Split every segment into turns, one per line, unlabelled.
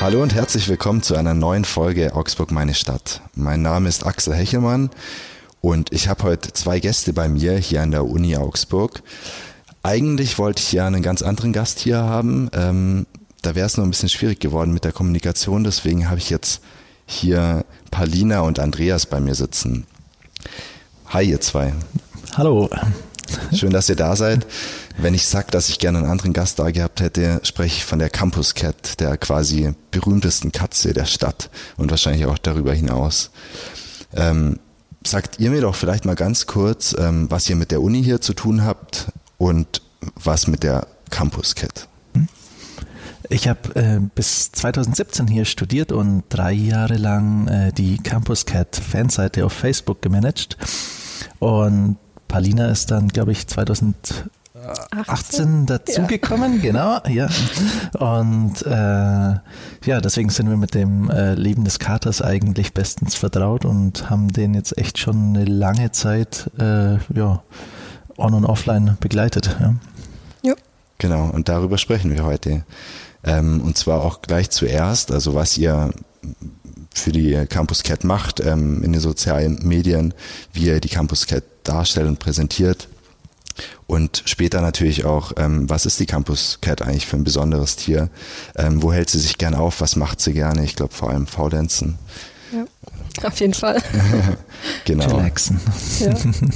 Hallo und herzlich willkommen zu einer neuen Folge Augsburg meine Stadt. Mein Name ist Axel Hechelmann und ich habe heute zwei Gäste bei mir hier an der Uni Augsburg. Eigentlich wollte ich ja einen ganz anderen Gast hier haben. Ähm, da wäre es nur ein bisschen schwierig geworden mit der Kommunikation. Deswegen habe ich jetzt hier Palina und Andreas bei mir sitzen. Hi, ihr zwei.
Hallo.
Schön, dass ihr da seid. Wenn ich sage, dass ich gerne einen anderen Gast da gehabt hätte, spreche ich von der Campus Cat, der quasi berühmtesten Katze der Stadt und wahrscheinlich auch darüber hinaus. Ähm, sagt ihr mir doch vielleicht mal ganz kurz, ähm, was ihr mit der Uni hier zu tun habt und was mit der Campus Cat.
Ich habe äh, bis 2017 hier studiert und drei Jahre lang äh, die Campus Cat Fanseite auf Facebook gemanagt. Und Palina ist dann, glaube ich, 2018 18 dazugekommen, ja. genau, ja. Und äh, ja, deswegen sind wir mit dem äh, Leben des Katers eigentlich bestens vertraut und haben den jetzt echt schon eine lange Zeit äh, ja, on und offline begleitet. Ja.
ja. Genau, und darüber sprechen wir heute. Ähm, und zwar auch gleich zuerst, also was ihr für die Campus Cat macht ähm, in den sozialen Medien, wie ihr die Campus Cat darstellt und präsentiert. Und später natürlich auch, ähm, was ist die Campus Cat eigentlich für ein besonderes Tier? Ähm, wo hält sie sich gern auf? Was macht sie gerne? Ich glaube vor allem Faulenzen.
Ja, auf jeden Fall.
genau.
Relaxen.
Ja.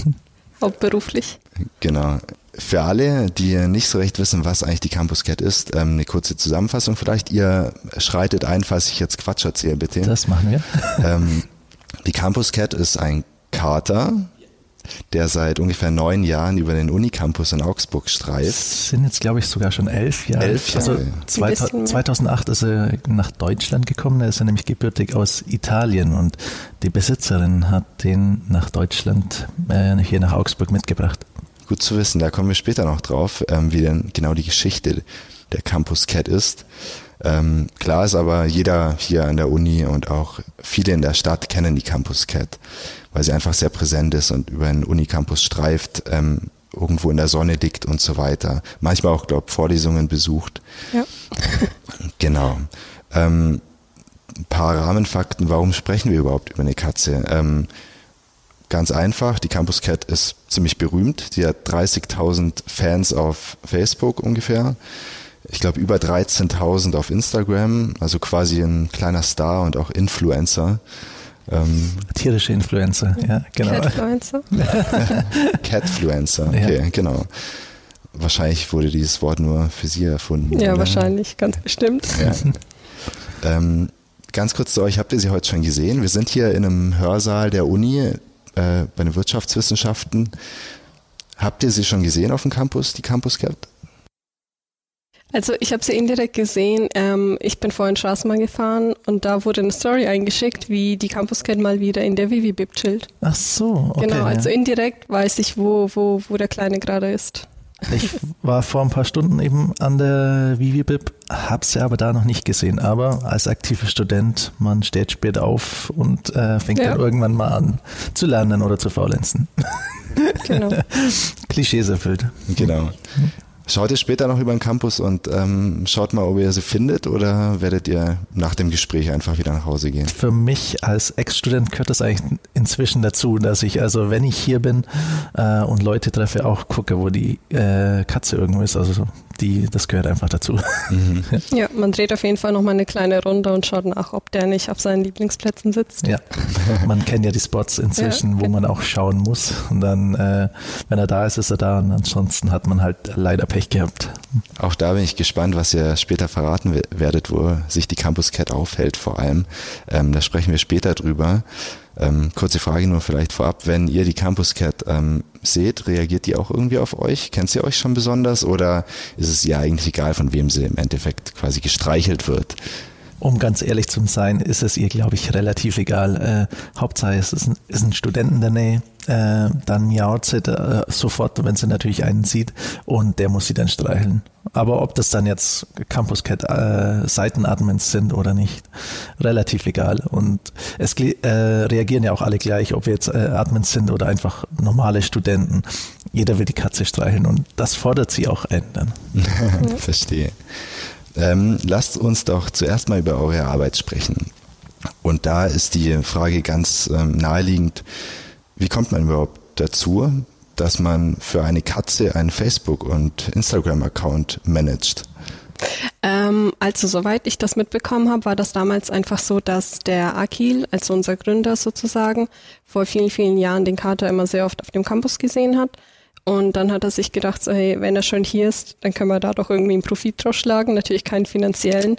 Hauptberuflich.
Genau. Für alle, die nicht so recht wissen, was eigentlich die Campus Cat ist, ähm, eine kurze Zusammenfassung vielleicht. Ihr schreitet ein, falls ich jetzt Quatsch erzähle, bitte.
Das machen wir.
Ähm, die Campus Cat ist ein Kater, der seit ungefähr neun Jahren über den Unicampus in Augsburg streift.
Das sind jetzt, glaube ich, sogar schon elf Jahre.
Elf Jahre.
Also 2008 ist er nach Deutschland gekommen. Da ist er nämlich gebürtig aus Italien und die Besitzerin hat den nach Deutschland, äh, hier nach Augsburg mitgebracht.
Gut zu wissen, da kommen wir später noch drauf, ähm, wie denn genau die Geschichte der Campus Cat ist. Ähm, klar ist aber, jeder hier an der Uni und auch viele in der Stadt kennen die Campus Cat weil sie einfach sehr präsent ist und über den Unicampus streift, ähm, irgendwo in der Sonne liegt und so weiter. Manchmal auch, glaube Vorlesungen besucht.
Ja.
genau. Ähm, ein paar Rahmenfakten, warum sprechen wir überhaupt über eine Katze? Ähm, ganz einfach, die Campus Cat ist ziemlich berühmt. Sie hat 30.000 Fans auf Facebook ungefähr. Ich glaube über 13.000 auf Instagram, also quasi ein kleiner Star und auch Influencer.
Ähm, Tierische Influencer, ja, genau.
Catfluencer.
Catfluencer, okay, ja. genau. Wahrscheinlich wurde dieses Wort nur für Sie erfunden.
Ja, oder? wahrscheinlich, ganz bestimmt. Ja.
ähm, ganz kurz zu euch, habt ihr sie heute schon gesehen? Wir sind hier in einem Hörsaal der Uni äh, bei den Wirtschaftswissenschaften. Habt ihr sie schon gesehen auf dem Campus, die Campus Cat?
Also ich habe sie indirekt gesehen. Ähm, ich bin vorhin Straßenbahn gefahren und da wurde eine Story eingeschickt, wie die Campus Cat mal wieder in der Vivi Bib chillt.
Ach so, okay.
Genau, also ja. indirekt weiß ich, wo, wo, wo der Kleine gerade ist.
Ich war vor ein paar Stunden eben an der Vivi Bib, habe sie aber da noch nicht gesehen. Aber als aktiver Student, man steht spät auf und äh, fängt ja. dann irgendwann mal an zu lernen oder zu faulenzen. Genau. Klischees erfüllt.
Genau. Schaut ihr später noch über den Campus und ähm, schaut mal, ob ihr sie findet oder werdet ihr nach dem Gespräch einfach wieder nach Hause gehen?
Für mich als Ex-Student gehört das eigentlich inzwischen dazu, dass ich also, wenn ich hier bin äh, und Leute treffe, auch gucke, wo die äh, Katze irgendwo ist. Also die, das gehört einfach dazu.
Mhm. ja, man dreht auf jeden Fall noch mal eine kleine Runde und schaut nach, ob der nicht auf seinen Lieblingsplätzen sitzt.
Ja, man kennt ja die Spots inzwischen, ja, wo man auch schauen muss. Und dann, äh, wenn er da ist, ist er da. Und ansonsten hat man halt leider Pech gehabt.
Auch da bin ich gespannt, was ihr später verraten werdet, wo sich die Campus Cat aufhält vor allem. Ähm, da sprechen wir später drüber. Ähm, kurze Frage nur vielleicht vorab, wenn ihr die Campus Cat ähm, seht, reagiert die auch irgendwie auf euch? Kennt sie euch schon besonders oder ist es ihr eigentlich egal, von wem sie im Endeffekt quasi gestreichelt wird?
Um ganz ehrlich zu sein, ist es ihr, glaube ich, relativ egal. Äh, Hauptsache es ist ein, ist ein Student in der Nähe, äh, dann miaut sie äh, sofort, wenn sie natürlich einen sieht und der muss sie dann streicheln. Aber ob das dann jetzt Campus Cat äh, Seitenadmins sind oder nicht, relativ egal. Und es äh, reagieren ja auch alle gleich, ob wir jetzt äh, Admins sind oder einfach normale Studenten. Jeder will die Katze streicheln und das fordert sie auch ein dann.
Verstehe. Ähm, lasst uns doch zuerst mal über eure Arbeit sprechen. Und da ist die Frage ganz ähm, naheliegend, wie kommt man überhaupt dazu, dass man für eine Katze einen Facebook- und Instagram-Account managt?
Ähm, also soweit ich das mitbekommen habe, war das damals einfach so, dass der Akil, also unser Gründer sozusagen, vor vielen, vielen Jahren den Kater immer sehr oft auf dem Campus gesehen hat. Und dann hat er sich gedacht, so, hey, wenn er schon hier ist, dann können wir da doch irgendwie einen Profit draus schlagen. Natürlich keinen finanziellen,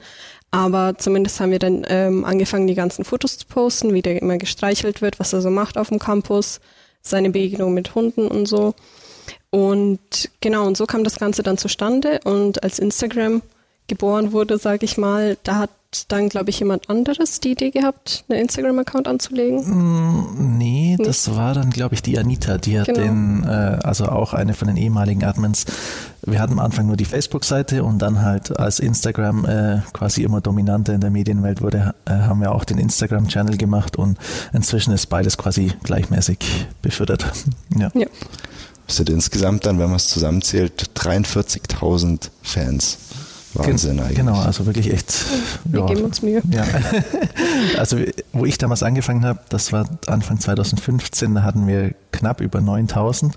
aber zumindest haben wir dann ähm, angefangen, die ganzen Fotos zu posten, wie der immer gestreichelt wird, was er so macht auf dem Campus, seine Begegnung mit Hunden und so. Und genau, und so kam das Ganze dann zustande. Und als Instagram geboren wurde, sage ich mal, da hat dann, glaube ich, jemand anderes die Idee gehabt, einen Instagram-Account anzulegen?
Mm, nee, nee, das war dann, glaube ich, die Anita, die hat genau. den, äh, also auch eine von den ehemaligen Admins. Wir hatten am Anfang nur die Facebook-Seite und dann halt als Instagram äh, quasi immer dominanter in der Medienwelt wurde, äh, haben wir auch den Instagram-Channel gemacht und inzwischen ist beides quasi gleichmäßig befördert.
ja. ja. Es sind insgesamt dann, wenn man es zusammenzählt, 43.000 Fans. Wahnsinn eigentlich.
Genau, also wirklich echt.
Wir ja, geben uns Mühe.
Ja. Also, wo ich damals angefangen habe, das war Anfang 2015, da hatten wir knapp über 9000.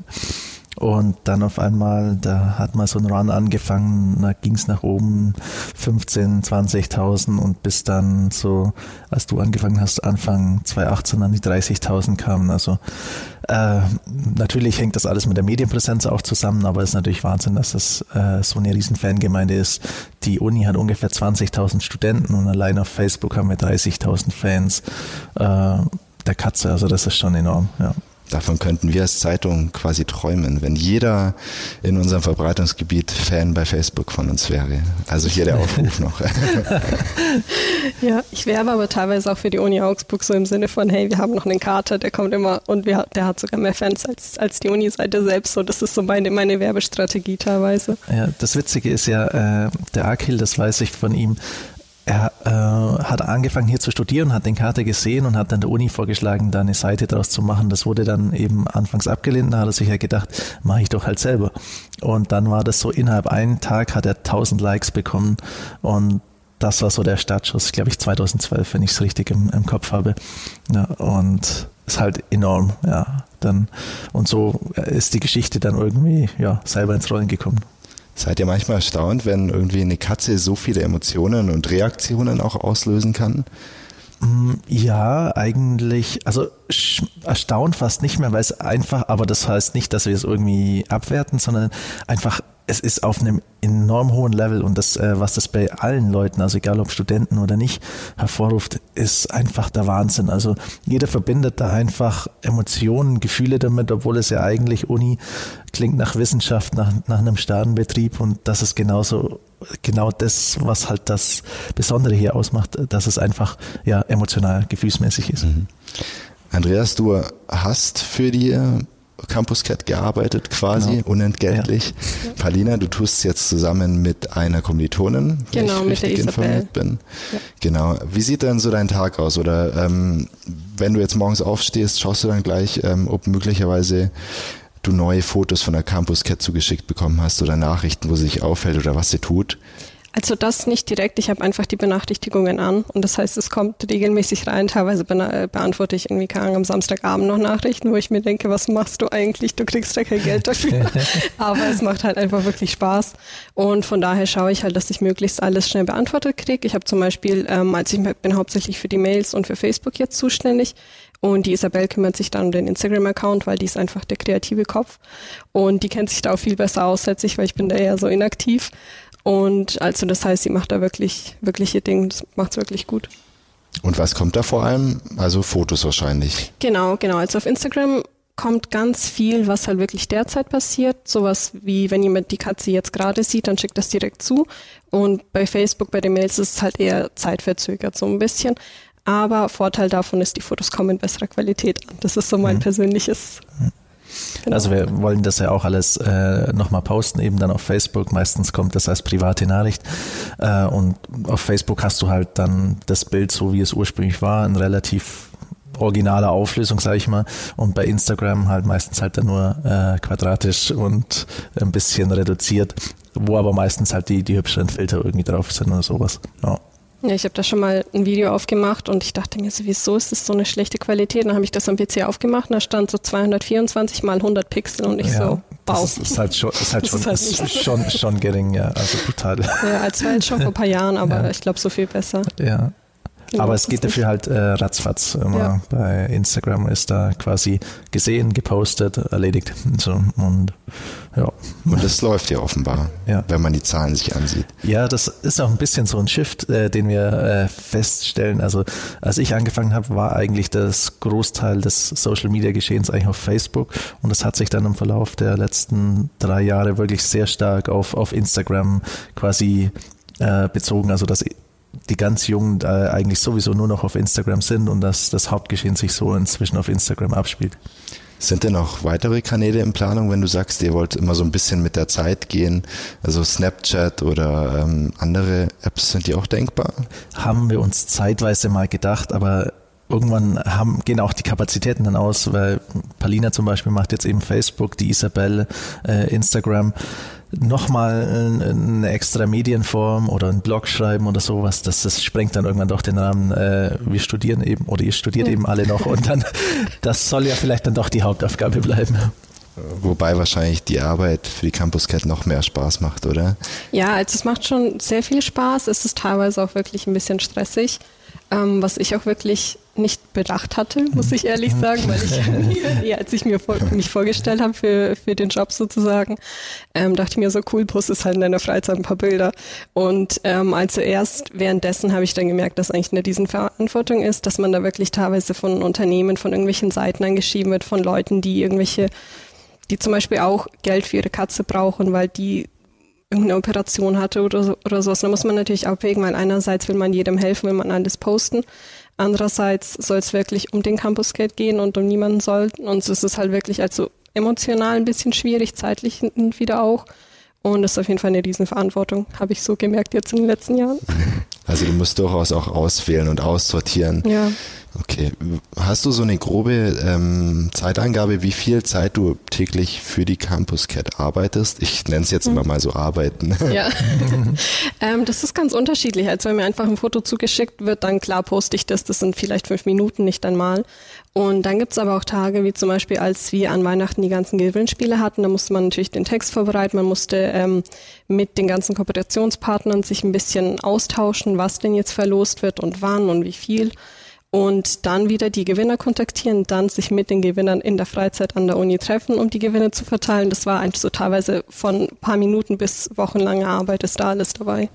Und dann auf einmal, da hat mal so ein Run angefangen, da ging es nach oben 15, 20.000 und bis dann so, als du angefangen hast, Anfang 2018 an die 30.000 kamen. Also äh, natürlich hängt das alles mit der Medienpräsenz auch zusammen, aber es ist natürlich Wahnsinn, dass das äh, so eine riesen Fangemeinde ist. Die Uni hat ungefähr 20.000 Studenten und allein auf Facebook haben wir 30.000 Fans äh, der Katze. Also das ist schon enorm, ja.
Davon könnten wir als Zeitung quasi träumen, wenn jeder in unserem Verbreitungsgebiet Fan bei Facebook von uns wäre. Also hier der Aufruf noch.
ja, ich werbe aber teilweise auch für die Uni Augsburg so im Sinne von, hey, wir haben noch einen Kater, der kommt immer und wir, der hat sogar mehr Fans als, als die Uni-Seite selbst. So, das ist so meine, meine Werbestrategie teilweise.
Ja, das Witzige ist ja, äh, der Akil, das weiß ich von ihm, er äh, hat angefangen hier zu studieren, hat den Kater gesehen und hat dann der Uni vorgeschlagen, da eine Seite draus zu machen. Das wurde dann eben anfangs abgelehnt. Da hat er sich ja gedacht, mache ich doch halt selber. Und dann war das so, innerhalb einen Tag hat er 1000 Likes bekommen und das war so der Startschuss, glaube ich, 2012, wenn ich es richtig im, im, Kopf habe. Ja, und ist halt enorm, ja. Dann, und so ist die Geschichte dann irgendwie ja, selber ins Rollen gekommen.
Seid ihr manchmal erstaunt, wenn irgendwie eine Katze so viele Emotionen und Reaktionen auch auslösen kann?
Mm, ja, eigentlich, also erstaunt fast nicht mehr, weil es einfach, aber das heißt nicht, dass wir es irgendwie abwerten, sondern einfach es ist auf einem enorm hohen Level und das, äh, was das bei allen Leuten, also egal ob Studenten oder nicht, hervorruft, ist einfach der Wahnsinn. Also jeder verbindet da einfach Emotionen, Gefühle damit, obwohl es ja eigentlich Uni klingt nach Wissenschaft, nach, nach einem Staatenbetrieb und das ist genauso genau das, was halt das Besondere hier ausmacht, dass es einfach ja emotional, gefühlsmäßig ist. Mhm.
Andreas, du hast für die Campus Cat gearbeitet, quasi genau. unentgeltlich. Ja. Palina, du tust jetzt zusammen mit einer Kommilitonin,
wenn genau, ich richtig informiert
bin. Ja. Genau. Wie sieht denn so dein Tag aus? Oder ähm, wenn du jetzt morgens aufstehst, schaust du dann gleich, ähm, ob möglicherweise du neue Fotos von der Campus Cat zugeschickt bekommen hast oder Nachrichten, wo sie sich auffällt oder was sie tut?
Also das nicht direkt, ich habe einfach die Benachrichtigungen an und das heißt, es kommt regelmäßig rein. Teilweise be beantworte ich irgendwie keine am Samstagabend noch Nachrichten, wo ich mir denke, was machst du eigentlich? Du kriegst ja kein Geld dafür. Aber es macht halt einfach wirklich Spaß und von daher schaue ich halt, dass ich möglichst alles schnell beantwortet kriege. Ich habe zum Beispiel, ähm, als ich bin hauptsächlich für die Mails und für Facebook jetzt zuständig. Und die Isabel kümmert sich dann um den Instagram-Account, weil die ist einfach der kreative Kopf. Und die kennt sich da auch viel besser aus als ich, weil ich bin da eher so inaktiv. Und also das heißt, sie macht da wirklich, wirklich ihr Ding, das macht es wirklich gut.
Und was kommt da vor allem? Also Fotos wahrscheinlich.
Genau, genau. Also auf Instagram kommt ganz viel, was halt wirklich derzeit passiert. Sowas wie, wenn jemand die Katze jetzt gerade sieht, dann schickt das direkt zu. Und bei Facebook, bei den Mails ist es halt eher zeitverzögert, so ein bisschen. Aber Vorteil davon ist, die Fotos kommen in besserer Qualität an. Das ist so mein mhm. persönliches mhm.
Genau. Also wir wollen das ja auch alles äh, nochmal posten, eben dann auf Facebook. Meistens kommt das als private Nachricht. Äh, und auf Facebook hast du halt dann das Bild so, wie es ursprünglich war, in relativ originaler Auflösung, sage ich mal. Und bei Instagram halt meistens halt dann nur äh, quadratisch und ein bisschen reduziert. wo aber meistens halt die, die hübscheren Filter irgendwie drauf sind oder sowas. Ja.
Ja, ich habe da schon mal ein Video aufgemacht und ich dachte mir so, wieso ist das so eine schlechte Qualität? Dann habe ich das am PC aufgemacht und da stand so 224 mal 100 Pixel und ich ja, so, wow.
Das ist, ist halt schon, ist halt schon, ist halt ist schon, schon gering, ja, also brutal.
Ja, als war jetzt schon vor ein paar Jahren, aber ja. ich glaube so viel besser.
Ja. Aber es geht dafür halt äh, ratzfatz immer. Ja. Bei Instagram ist da quasi gesehen, gepostet, erledigt. So, und ja.
Und das läuft ja offenbar, ja. wenn man die Zahlen sich ansieht.
Ja, das ist auch ein bisschen so ein Shift, äh, den wir äh, feststellen. Also als ich angefangen habe, war eigentlich das Großteil des Social Media Geschehens eigentlich auf Facebook und das hat sich dann im Verlauf der letzten drei Jahre wirklich sehr stark auf, auf Instagram quasi äh, bezogen. Also dass die ganz Jungen äh, eigentlich sowieso nur noch auf Instagram sind und dass das Hauptgeschehen sich so inzwischen auf Instagram abspielt.
Sind denn noch weitere Kanäle in Planung, wenn du sagst, ihr wollt immer so ein bisschen mit der Zeit gehen? Also Snapchat oder ähm, andere Apps, sind die auch denkbar?
Haben wir uns zeitweise mal gedacht, aber irgendwann haben, gehen auch die Kapazitäten dann aus, weil Palina zum Beispiel macht jetzt eben Facebook, die Isabel äh, Instagram nochmal eine extra Medienform oder einen Blog schreiben oder sowas, das, das sprengt dann irgendwann doch den Rahmen. Äh, wir studieren eben oder ihr studiert eben alle noch und dann, das soll ja vielleicht dann doch die Hauptaufgabe bleiben.
Wobei wahrscheinlich die Arbeit für die Campus Cat noch mehr Spaß macht, oder?
Ja, also es macht schon sehr viel Spaß. Es ist teilweise auch wirklich ein bisschen stressig, ähm, was ich auch wirklich nicht bedacht hatte, muss ich ehrlich sagen, weil ich, ja, als ich mir vor, mich vorgestellt habe für, für den Job sozusagen, ähm, dachte ich mir so, cool, postest halt in deiner Freizeit ein paar Bilder. Und ähm, also erst währenddessen habe ich dann gemerkt, dass eigentlich eine diesen Verantwortung ist, dass man da wirklich teilweise von Unternehmen, von irgendwelchen Seiten angeschrieben wird, von Leuten, die irgendwelche, die zum Beispiel auch Geld für ihre Katze brauchen, weil die irgendeine Operation hatte oder, so, oder sowas. Da muss man natürlich abwägen, weil einerseits will man jedem helfen, will man alles posten. Andererseits soll es wirklich um den Campus Gate gehen und um niemanden soll. Und es ist halt wirklich also emotional ein bisschen schwierig, zeitlich wieder auch. Und das ist auf jeden Fall eine Riesenverantwortung, habe ich so gemerkt jetzt in den letzten Jahren.
Also du musst durchaus auch auswählen und aussortieren.
Ja.
Okay. Hast du so eine grobe ähm, Zeitangabe, wie viel Zeit du täglich für die Campus Cat arbeitest? Ich nenne es jetzt immer mal so arbeiten.
Ja. ähm, das ist ganz unterschiedlich. Also wenn mir einfach ein Foto zugeschickt wird, dann klar poste ich das. Das sind vielleicht fünf Minuten, nicht einmal. Und dann gibt's aber auch Tage, wie zum Beispiel, als wir an Weihnachten die ganzen Gewinnspiele hatten, da musste man natürlich den Text vorbereiten, man musste ähm, mit den ganzen Kooperationspartnern sich ein bisschen austauschen, was denn jetzt verlost wird und wann und wie viel und dann wieder die Gewinner kontaktieren, dann sich mit den Gewinnern in der Freizeit an der Uni treffen, um die Gewinne zu verteilen. Das war eigentlich so teilweise von ein paar Minuten bis wochenlange Arbeit ist da alles dabei.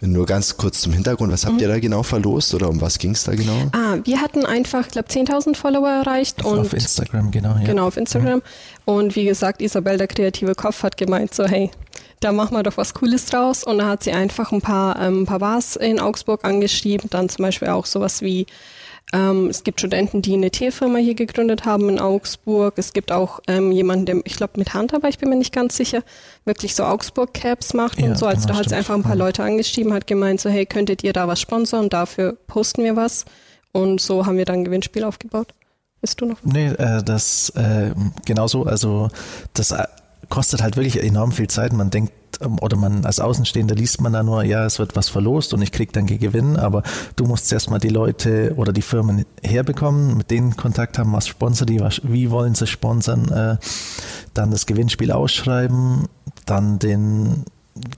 Nur ganz kurz zum Hintergrund, was habt mhm. ihr da genau verlost oder um was ging es da genau?
Ah, wir hatten einfach, ich glaube, 10.000 Follower erreicht.
und auf Instagram, genau. Ja.
Genau, auf Instagram. Mhm. Und wie gesagt, Isabel, der kreative Kopf, hat gemeint so, hey, da machen wir doch was Cooles draus. Und da hat sie einfach ein paar, ähm, ein paar Bars in Augsburg angeschrieben, dann zum Beispiel auch sowas wie ähm, es gibt Studenten, die eine Teefirma hier gegründet haben in Augsburg. Es gibt auch ähm, jemanden, der, ich glaube, mit Hand, aber ich bin mir nicht ganz sicher, wirklich so Augsburg-Caps macht ja, und so. Also da hat sie einfach ein paar Leute angeschrieben, hat gemeint so, hey, könntet ihr da was sponsern? Dafür posten wir was. Und so haben wir dann ein Gewinnspiel aufgebaut. Bist du noch?
Nee, äh, das äh, genauso. Also das äh, kostet halt wirklich enorm viel Zeit. Man denkt, oder man als Außenstehender liest man da nur, ja, es wird was verlost und ich krieg dann Gewinn, aber du musst erstmal die Leute oder die Firmen herbekommen, mit denen Kontakt haben, was sponsern die, was, wie wollen sie sponsern, äh, dann das Gewinnspiel ausschreiben, dann den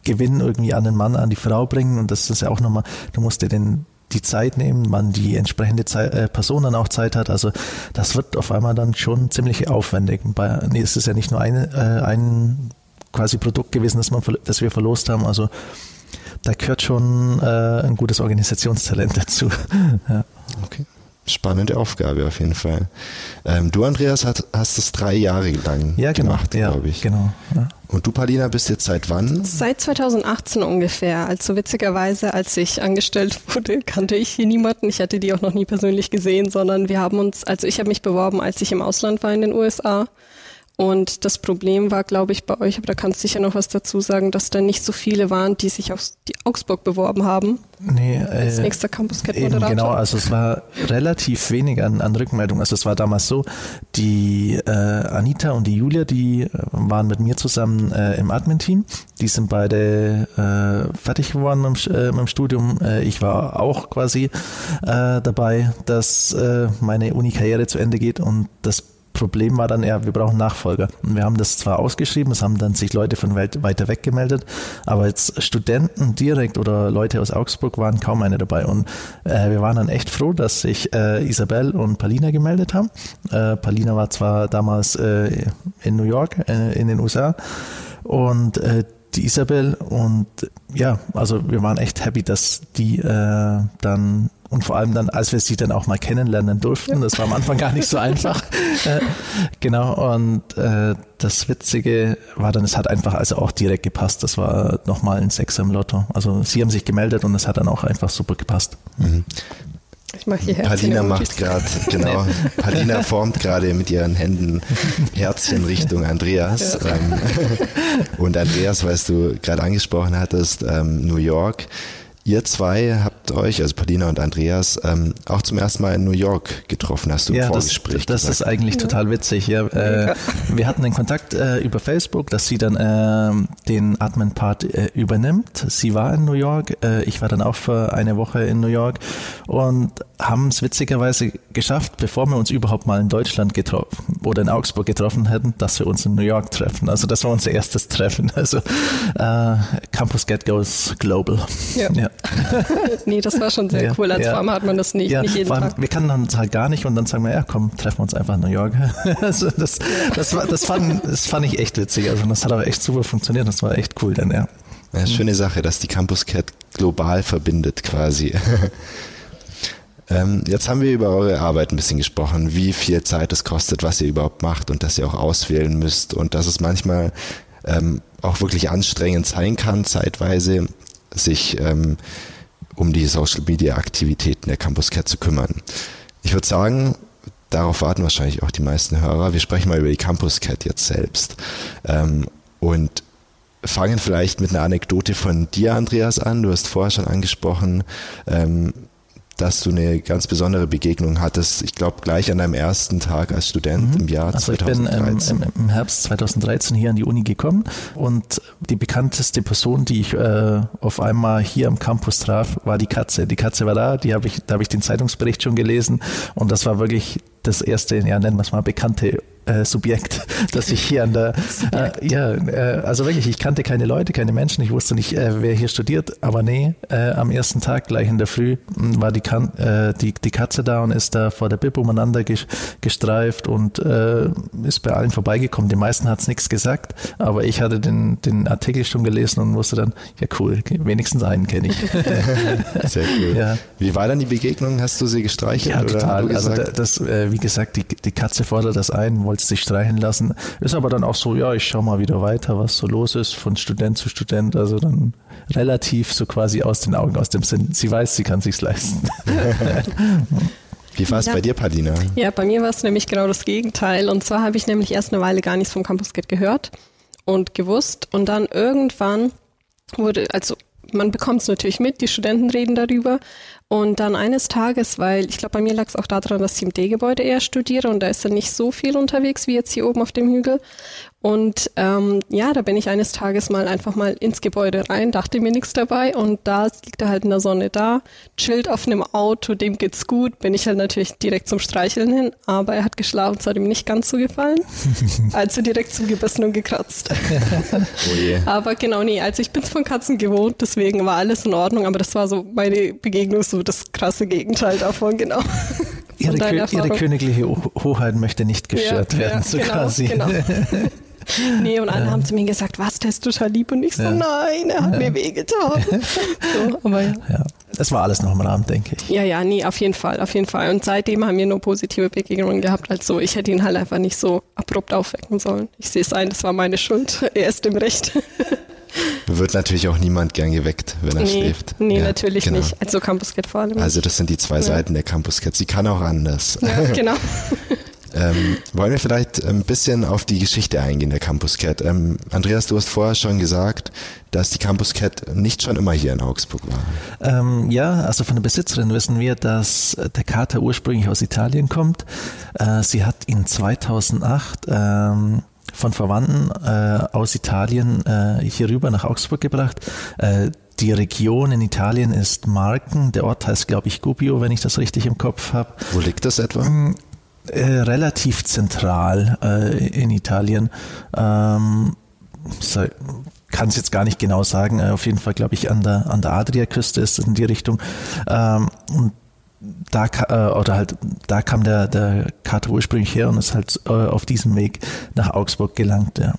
Gewinn irgendwie an den Mann, an die Frau bringen und das ist ja auch nochmal, du musst dir den die Zeit nehmen, man die entsprechende Zeit, äh, Person dann auch Zeit hat. Also das wird auf einmal dann schon ziemlich aufwendig. Bei, nee, es ist ja nicht nur eine, äh, ein quasi Produkt gewesen, das, man, das wir verlost haben. Also da gehört schon äh, ein gutes Organisationstalent dazu.
ja. Okay. Spannende Aufgabe auf jeden Fall. Ähm, du, Andreas, hast, hast es drei Jahre lang ja, genau, gemacht, ja, glaube ich.
Genau. Ja.
Und du, Palina, bist jetzt seit wann?
Seit 2018 ungefähr. Also witzigerweise, als ich angestellt wurde, kannte ich hier niemanden. Ich hatte die auch noch nie persönlich gesehen, sondern wir haben uns, also ich habe mich beworben, als ich im Ausland war in den USA Und das Problem war, glaube ich, bei euch, aber da kannst du sicher noch was dazu sagen, dass da nicht so viele waren, die sich auf die Augsburg beworben haben.
Nee, äh,
als nächster Campus Cat
Eben,
Moderator.
genau, also es war relativ wenig an, an Rückmeldungen. Also es war damals so, die äh, Anita und die Julia, die äh, waren mit mir zusammen äh, im Admin-Team. Die sind beide äh, fertig geworden mit, äh, mit dem Studium. Äh, ich war auch quasi äh, dabei, dass äh, meine Uni-Karriere zu Ende geht und das Problem war dann eher, wir brauchen Nachfolger. Und wir haben das zwar ausgeschrieben, es haben dann sich Leute von weit, weiter weg gemeldet, aber jetzt Studenten direkt oder Leute aus Augsburg waren kaum eine dabei. Und äh, wir waren dann echt froh, dass sich äh, Isabel und Palina gemeldet haben. Äh, Palina war zwar damals äh, in New York, äh, in den USA, und äh, die Isabel und ja, also wir waren echt happy, dass die äh, dann und vor allem dann, als wir sie dann auch mal kennenlernen durften, das war am Anfang gar nicht so einfach. äh, genau, und äh, das Witzige war dann, es hat einfach also auch direkt gepasst. Das war nochmal ein Sechser im Lotto. Also sie haben sich gemeldet und es hat dann auch einfach super gepasst. Mhm.
Ich mache hier
Palina macht gerade, genau, Palina formt gerade mit ihren Händen Herzchen Richtung Andreas. Ja. Ähm, und Andreas, weil du gerade angesprochen hattest, ähm, New York. Ihr zwei habt euch, also Paulina und Andreas, ähm, auch zum ersten Mal in New York getroffen, hast du
ja,
im Vorgespräch
Das, das ist eigentlich ja. total witzig. Ja. Äh, wir hatten den Kontakt äh, über Facebook, dass sie dann äh, den Admin-Part äh, übernimmt. Sie war in New York, äh, ich war dann auch für eine Woche in New York und haben es witzigerweise geschafft, bevor wir uns überhaupt mal in Deutschland getroffen oder in Augsburg getroffen hätten, dass wir uns in New York treffen. Also das war unser erstes Treffen. Also äh, Campus Get Goes Global.
Ja. ja. nee, das war schon sehr ja, cool. Als ja. Farmer hat man das nicht, ja, nicht jeden
Tag. Wir kannten uns halt gar nicht und dann sagen wir, ja komm, treffen wir uns einfach in New York. also das, das, war, das, fand, das fand ich echt witzig. Also das hat aber echt super funktioniert. Das war echt cool dann, ja.
Ja, schöne Sache, dass die Campus Cat global verbindet quasi. ähm, jetzt haben wir über eure Arbeit ein bisschen gesprochen, wie viel Zeit es kostet, was ihr überhaupt macht und dass ihr auch auswählen müsst und dass es manchmal ähm, auch wirklich anstrengend sein kann, zeitweise sich ähm, um die Social Media Aktivitäten der Campus Cat zu kümmern. Ich würde sagen, darauf warten wahrscheinlich auch die meisten Hörer. Wir sprechen mal über die Campus Cat jetzt selbst. Ähm, und fangen vielleicht mit einer Anekdote von dir, Andreas, an. Du hast vorher schon angesprochen, ähm, dass du eine ganz besondere Begegnung hattest. Ich glaube, gleich an deinem ersten Tag als Student mhm. im Jahr also 2013.
Ich bin ähm, im, Herbst 2013 hier an die Uni gekommen und die bekannteste Person, die ich äh, auf einmal hier am Campus traf, war die Katze. Die Katze war da, die habe ich, da habe ich den Zeitungsbericht schon gelesen und das war wirklich das erste, ja, nennen wir es mal, bekannte äh, Subjekt, dass ich hier an der, äh, ja, äh, also wirklich, ich kannte keine Leute, keine Menschen, ich wusste nicht, äh, wer hier studiert, aber nee, äh, am ersten Tag, gleich in der Früh, hm, war die, kan äh, die, die Katze da und ist da vor der Bib umeinander gestreift und äh, ist bei allen vorbeigekommen. Die meisten hat es nichts gesagt, aber ich hatte den, den Artikel schon gelesen und wusste dann, ja cool, wenigstens einen kenne ich.
Sehr cool. Ja. Wie war dann die Begegnung? Hast du sie gestreichelt?
Ja, total. Also das, äh, wie gesagt, die, die Katze fordert das ein, wollte sich streichen lassen. Ist aber dann auch so, ja, ich schaue mal wieder weiter, was so los ist, von Student zu Student. Also dann relativ so quasi aus den Augen, aus dem Sinn. Sie weiß, sie kann sich's leisten.
Wie war es ja. bei dir, Padina?
Ja, bei mir war es nämlich genau das Gegenteil. Und zwar habe ich nämlich erst eine Weile gar nichts vom Campus Kit gehört und gewusst. Und dann irgendwann wurde, also man bekommt es natürlich mit, die Studenten reden darüber. Und dann eines Tages, weil ich glaube, bei mir lag es auch daran, dass ich im D-Gebäude eher studiere und da ist dann nicht so viel unterwegs wie jetzt hier oben auf dem Hügel. Und ähm, ja, da bin ich eines Tages mal einfach mal ins Gebäude rein, dachte mir nichts dabei und da liegt er halt in der Sonne da, chillt auf einem Auto, dem geht's gut, bin ich halt natürlich direkt zum Streicheln hin, aber er hat geschlafen, es hat ihm nicht ganz so gefallen, also direkt zum Gebissen und gekratzt. oh yeah. Aber genau, nee, also ich bin's von Katzen gewohnt, deswegen war alles in Ordnung, aber das war so meine Begegnung, so das krasse Gegenteil davon, genau.
Ihre, Kö ihre, königliche Hoheit möchte nicht gestört ja, werden, ja, so genau, quasi. Genau.
Nee, und alle ja. haben zu mir gesagt, was, der ist total lieb. Und ich so, ja. nein, er hat ja. mir wehgetan.
so, aber ja. ja. Das war alles noch im Rahmen, denke ich.
Ja, ja, nee, auf jeden Fall, auf jeden Fall. Und seitdem haben wir nur positive Begegnungen gehabt. Also ich hätte ihn halt einfach nicht so abrupt aufwecken sollen. Ich sehe es ein, das war meine Schuld. Er ist im Recht.
Wird natürlich auch niemand gern geweckt, wenn er
nee,
schläft.
Nee, ja, natürlich genau. nicht. Also Campus Cat vor allem.
Also das sind die zwei Seiten der Campus Cat. Sie kann auch anders.
Ja, genau.
Ähm, wollen wir vielleicht ein bisschen auf die Geschichte eingehen, der Campus Cat? Ähm, Andreas, du hast vorher schon gesagt, dass die Campus Cat nicht schon immer hier in Augsburg war.
Ähm, ja, also von der Besitzerin wissen wir, dass der Kater ursprünglich aus Italien kommt. Äh, sie hat ihn 2008 ähm, von Verwandten äh, aus Italien äh, hier rüber nach Augsburg gebracht. Äh, die Region in Italien ist Marken. Der Ort heißt, glaube ich, Gubbio, wenn ich das richtig im Kopf habe.
Wo liegt das etwa? Mm,
äh, relativ zentral äh, in Italien. Ähm, so, kann es jetzt gar nicht genau sagen. Äh, auf jeden Fall, glaube ich, an der, an der Adriaküste ist es in die Richtung. Ähm, und da äh, oder halt da kam der der Kater ursprünglich her und ist halt äh, auf diesem Weg nach Augsburg gelangt. Ja.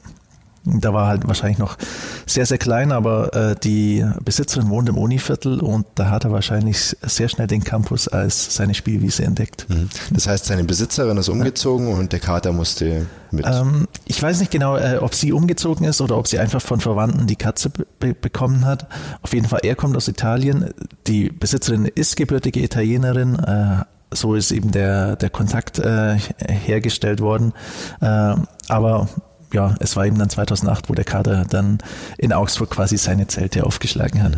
Da war halt wahrscheinlich noch sehr, sehr klein, aber äh, die Besitzerin wohnt im Univiertel und da hat er wahrscheinlich sehr schnell den Campus als seine Spielwiese entdeckt. Mhm.
Das heißt, seine Besitzerin ist umgezogen ja. und der Kater musste mit.
Ähm, ich weiß nicht genau, äh, ob sie umgezogen ist oder ob sie einfach von Verwandten die Katze be bekommen hat. Auf jeden Fall, er kommt aus Italien. Die Besitzerin ist gebürtige Italienerin, äh, so ist eben der, der Kontakt äh, hergestellt worden. Äh, aber ja, es war eben dann 2008, wo der Kader dann in Augsburg quasi seine Zelte aufgeschlagen hat.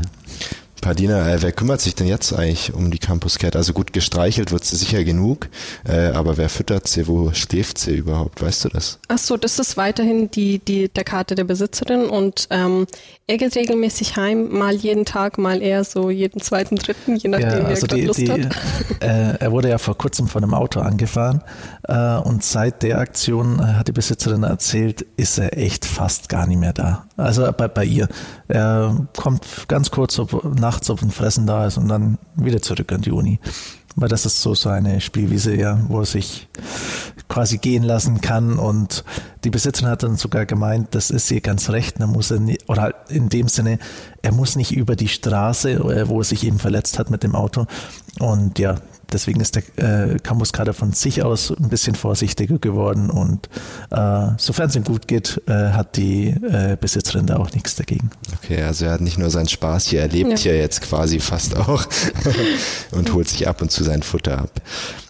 Pardina, äh, wer kümmert sich denn jetzt eigentlich um die Campus Cat? Also gut, gestreichelt wird sie sicher genug, äh, aber wer füttert sie? Wo schläft sie überhaupt? Weißt du das?
Ach so, das ist weiterhin die, die, der Karte der Besitzerin und ähm, er geht regelmäßig heim, mal jeden Tag, mal eher so jeden zweiten, dritten, je nachdem, ja, also wie er die, Lust die, hat.
Äh, er wurde ja vor kurzem von einem Auto angefahren äh, und seit der Aktion, äh, hat die Besitzerin erzählt, ist er echt fast gar nicht mehr da. Also bei, bei ihr. Er kommt ganz kurz ob, nachts, ob ein Fressen da ist und dann wieder zurück an die Uni. Weil das ist so, so eine Spielwiese, ja, wo er sich quasi gehen lassen kann. Und die Besitzerin hat dann sogar gemeint, das ist ihr ganz recht. Da muss er nicht, oder halt in dem Sinne, er muss nicht über die Straße, äh, wo er sich eben verletzt hat mit dem Auto. Und ja, deswegen ist der äh, Campus gerade von sich aus ein bisschen vorsichtiger geworden und äh, sofern es ihm gut geht, äh, hat die äh, Besitzerin da auch nichts dagegen.
Okay, also er hat nicht nur seinen Spaß hier, er lebt ja. hier jetzt quasi fast auch und holt sich ab und zu sein Futter ab.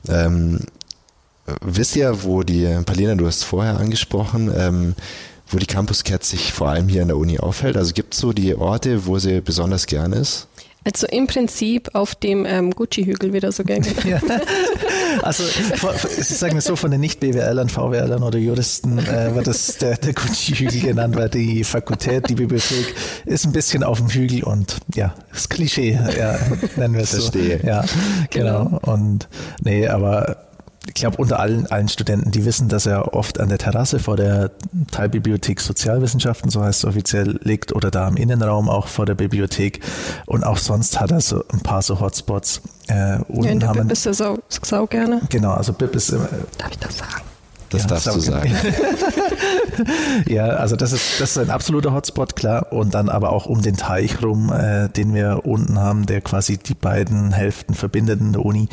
Ähm, wisst ihr, wo die, Palina, du hast vorher angesprochen, ähm, wo die Campus Cat sich vor allem hier an der Uni aufhält? Also gibt es so die Orte, wo sie besonders gern ist?
Also im Prinzip auf dem ähm, Gucci-Hügel wieder so gerne. ja.
Also sagen wir so, von den Nicht-BWLern, VWLern oder Juristen äh, wird das der, der Gucci-Hügel genannt, weil die Fakultät, die Bibliothek ist ein bisschen auf dem Hügel und ja, das Klischee, ja, nennen wir es so.
Verstehe.
Ja, genau. genau. Und nee, aber ich glaube, unter allen, allen Studenten, die wissen, dass er oft an der Terrasse vor der Teilbibliothek Sozialwissenschaften, so heißt es offiziell, liegt oder da im Innenraum auch vor der Bibliothek. Und auch sonst hat er so ein paar so Hotspots.
Äh, ja, in der Bib ist er sau, sau gerne.
Genau, also Bib ist immer.
Darf ich das sagen?
Das ja, darfst du sagen.
ja, also das ist, das ist ein absoluter Hotspot, klar. Und dann aber auch um den Teich rum, äh, den wir unten haben, der quasi die beiden Hälften verbindet in der Uni.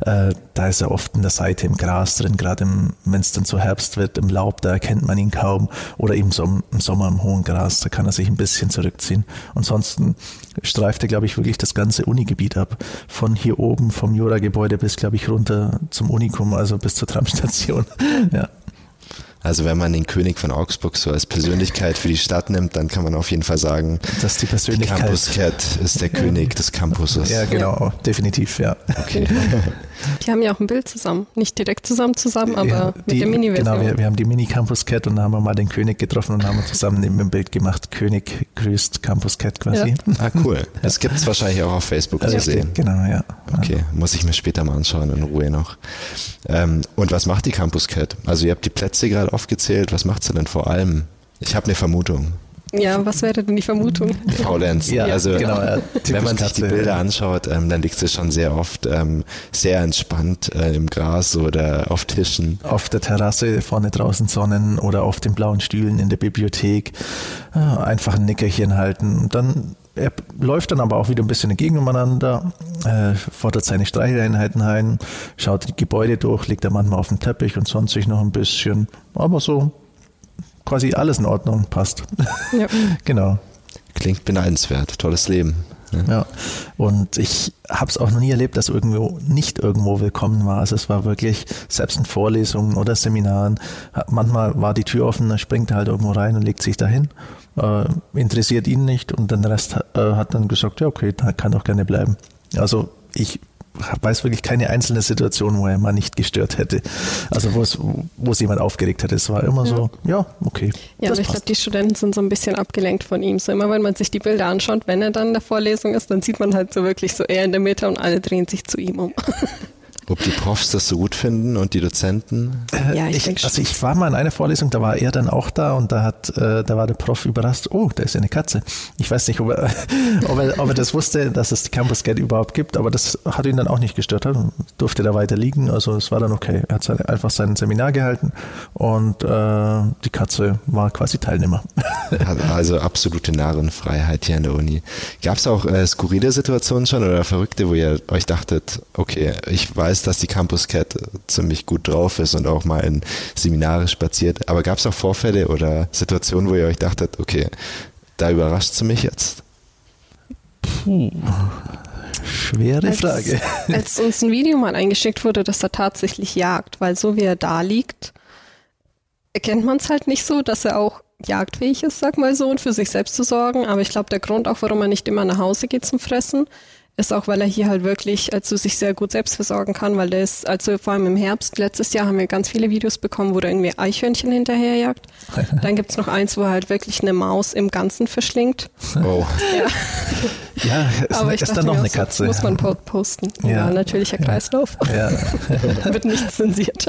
Äh, da ist er oft in der Seite im Gras drin, gerade wenn es dann zu Herbst wird, im Laub, da erkennt man ihn kaum. Oder eben so im, im Sommer im hohen Gras, da kann er sich ein bisschen zurückziehen. Ansonsten streift er, glaube ich, wirklich das ganze Unigebiet ab. Von hier oben, vom Jura-Gebäude bis, glaube ich, runter zum Unikum, also bis zur Tramstation.
Also wenn man den König von Augsburg so als Persönlichkeit für die Stadt nimmt, dann kann man auf jeden Fall sagen,
dass die Persönlichkeit. Die
Campus Cat ist der König des Campuses.
Ja, genau, ja. definitiv, ja.
Okay.
Die haben ja auch ein Bild zusammen. Nicht direkt zusammen zusammen, aber ja, die, mit der Mini-Version.
Genau, wir, wir, haben die Mini-Campus Cat und da haben wir mal den König getroffen und haben zusammen neben dem Bild gemacht. König grüßt Campus Cat quasi.
Ja. Ah, cool. Das gibt es wahrscheinlich auch auf Facebook
also
zu sehen.
Genau, ja.
Okay, muss ich mir später mal anschauen, in Ruhe noch. Ähm, und was macht die Campus Cat? Also ihr habt die Plätze gerade aufgezählt. Was macht sie denn vor allem? Ich habe eine Vermutung.
Ja, was wäre denn die Vermutung?
Faulenz. Ja, also genau, ja, wenn man sich die Bilder anschaut, ähm, dann liegt sie schon sehr oft ähm, sehr entspannt äh, im Gras oder auf Tischen.
Auf der Terrasse vorne draußen Sonnen oder auf den blauen Stühlen in der Bibliothek. Äh, einfach ein Nickerchen halten. Und dann er läuft dann aber auch wieder ein bisschen entgegeneinander, äh, fordert seine Streicheleinheiten ein, schaut die Gebäude durch, legt er manchmal auf den Teppich und sonst sich noch ein bisschen. Aber so quasi alles in Ordnung, passt. Ja. genau.
Klingt beneidenswert, tolles Leben.
Ja. Und ich habe es auch noch nie erlebt, dass irgendwo nicht irgendwo willkommen war. Also es war wirklich, selbst in Vorlesungen oder Seminaren, manchmal war die Tür offen, er springt halt irgendwo rein und legt sich dahin. Äh, interessiert ihn nicht und dann der Rest äh, hat dann gesagt, ja okay, da kann doch gerne bleiben. Also ich weiß wirklich keine einzelne Situation, wo er mal nicht gestört hätte. Also wo es, wo es jemand aufgeregt hätte. Es war immer ja. so, ja, okay.
Ja, aber ich glaube, die Studenten sind so ein bisschen abgelenkt von ihm. So immer, wenn man sich die Bilder anschaut, wenn er dann in der Vorlesung ist, dann sieht man halt so wirklich so eher in der Mitte und alle drehen sich zu ihm um.
Ob die Profs das so gut finden und die Dozenten?
Äh, ja, ich, ich denke schon. Also ich war mal in einer Vorlesung, da war er dann auch da und da hat, äh, da war der Prof überrascht, oh, da ist ja eine Katze. Ich weiß nicht, ob er, ob er, ob er das wusste, dass es die Campus Gate überhaupt gibt, aber das hat ihn dann auch nicht gestört. Er durfte da weiter liegen, also es war dann okay. Er hat einfach sein Seminar gehalten und äh, die Katze war quasi Teilnehmer.
also absolute Narrenfreiheit hier an der Uni. Gab es auch äh, skurrile Situationen schon oder verrückte, wo ihr euch dachtet, okay, ich weiß, weiß, dass die Campus Cat ziemlich gut drauf ist und auch mal in Seminare spaziert. Aber gab es auch Vorfälle oder Situationen, wo ihr euch dachtet, okay, da überrascht sie mich jetzt?
Puh. Schwere als, Frage.
Als uns ein Video mal eingeschickt wurde, dass er tatsächlich jagt, weil so wie er da liegt, erkennt man es halt nicht so, dass er auch jagdfähig ist, sag mal so, und für sich selbst zu sorgen. Aber ich glaube, der Grund auch, warum er nicht immer nach Hause geht zum Fressen, ist auch, weil er hier halt wirklich also sich sehr gut selbst versorgen kann, weil der ist, also vor allem im Herbst, letztes Jahr haben wir ganz viele Videos bekommen, wo er irgendwie Eichhörnchen hinterherjagt. Dann gibt's noch eins, wo er halt wirklich eine Maus im Ganzen verschlingt.
Oh.
Ja, ja ist, Aber ich ist dann noch eine Katze.
muss man posten. Ja, ja natürlicher Kreislauf. Ja. Wird nicht zensiert.